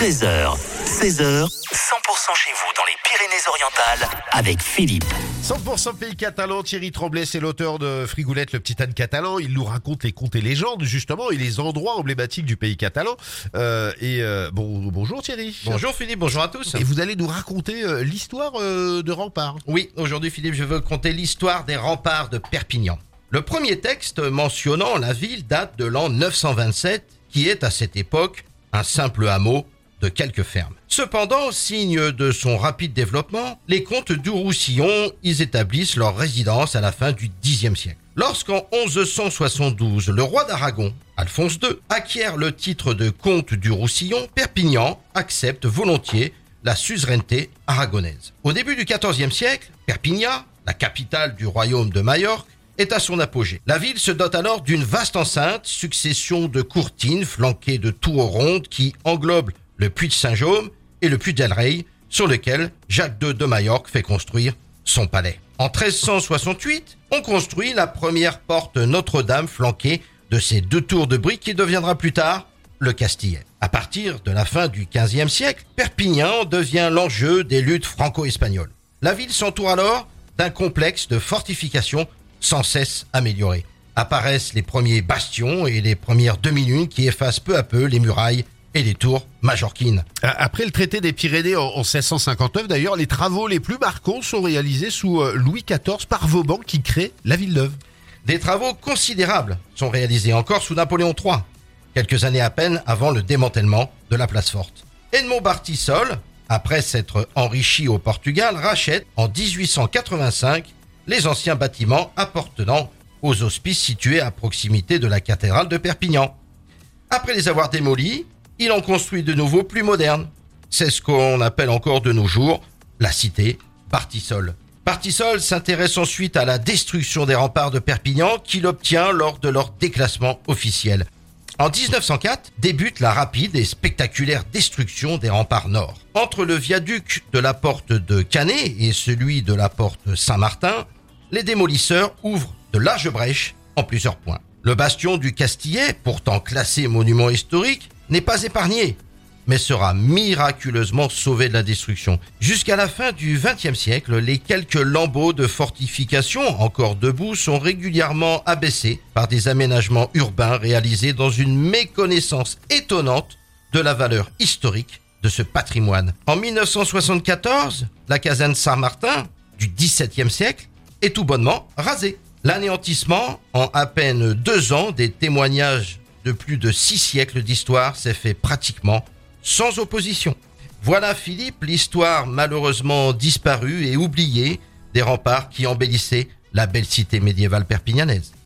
13h, 16h, 100% chez vous dans les Pyrénées-Orientales avec Philippe. 100% pays catalan, Thierry Tremblay, c'est l'auteur de Frigoulette, le petit âne catalan. Il nous raconte les contes et légendes, justement, et les endroits emblématiques du pays catalan. Euh, et euh, bon, bonjour Thierry. Bonjour Philippe, bonjour à tous. Et vous allez nous raconter euh, l'histoire euh, de Rempart. Oui, aujourd'hui Philippe, je veux conter l'histoire des remparts de Perpignan. Le premier texte mentionnant la ville date de l'an 927, qui est à cette époque un simple hameau de quelques fermes. Cependant, signe de son rapide développement, les comtes du Roussillon y établissent leur résidence à la fin du Xe siècle. Lorsqu'en 1172, le roi d'Aragon, Alphonse II, acquiert le titre de comte du Roussillon, Perpignan accepte volontiers la suzeraineté aragonaise. Au début du XIVe siècle, Perpignan, la capitale du royaume de Majorque, est à son apogée. La ville se dote alors d'une vaste enceinte, succession de courtines flanquées de tours rondes qui englobent le puits de Saint-Jaume et le puits d'El Rey, sur lequel Jacques II de Majorque fait construire son palais. En 1368, on construit la première porte Notre-Dame flanquée de ces deux tours de briques qui deviendra plus tard le Castillet. À partir de la fin du XVe siècle, Perpignan devient l'enjeu des luttes franco-espagnoles. La ville s'entoure alors d'un complexe de fortifications sans cesse amélioré. Apparaissent les premiers bastions et les premières demi-lunes qui effacent peu à peu les murailles et les tours majorquines. Après le traité des Pyrénées en, en 1659, d'ailleurs, les travaux les plus marquants sont réalisés sous euh, Louis XIV par Vauban qui crée la ville neuve. Des travaux considérables sont réalisés encore sous Napoléon III, quelques années à peine avant le démantèlement de la place forte. Edmond Bartisol, après s'être enrichi au Portugal, rachète en 1885 les anciens bâtiments appartenant aux hospices situés à proximité de la cathédrale de Perpignan. Après les avoir démolis, il en construit de nouveaux plus modernes. C'est ce qu'on appelle encore de nos jours la cité Bartisol. Bartisol s'intéresse ensuite à la destruction des remparts de Perpignan qu'il obtient lors de leur déclassement officiel. En 1904 débute la rapide et spectaculaire destruction des remparts nord. Entre le viaduc de la porte de Canet et celui de la porte Saint-Martin, les démolisseurs ouvrent de larges brèches en plusieurs points. Le bastion du Castillet, pourtant classé monument historique, n'est pas épargné, mais sera miraculeusement sauvé de la destruction. Jusqu'à la fin du XXe siècle, les quelques lambeaux de fortifications encore debout sont régulièrement abaissés par des aménagements urbains réalisés dans une méconnaissance étonnante de la valeur historique de ce patrimoine. En 1974, la caserne Saint-Martin du XVIIe siècle est tout bonnement rasée. L'anéantissement, en à peine deux ans, des témoignages de plus de six siècles d'histoire s'est fait pratiquement sans opposition. Voilà Philippe, l'histoire malheureusement disparue et oubliée des remparts qui embellissaient la belle cité médiévale perpignanaise.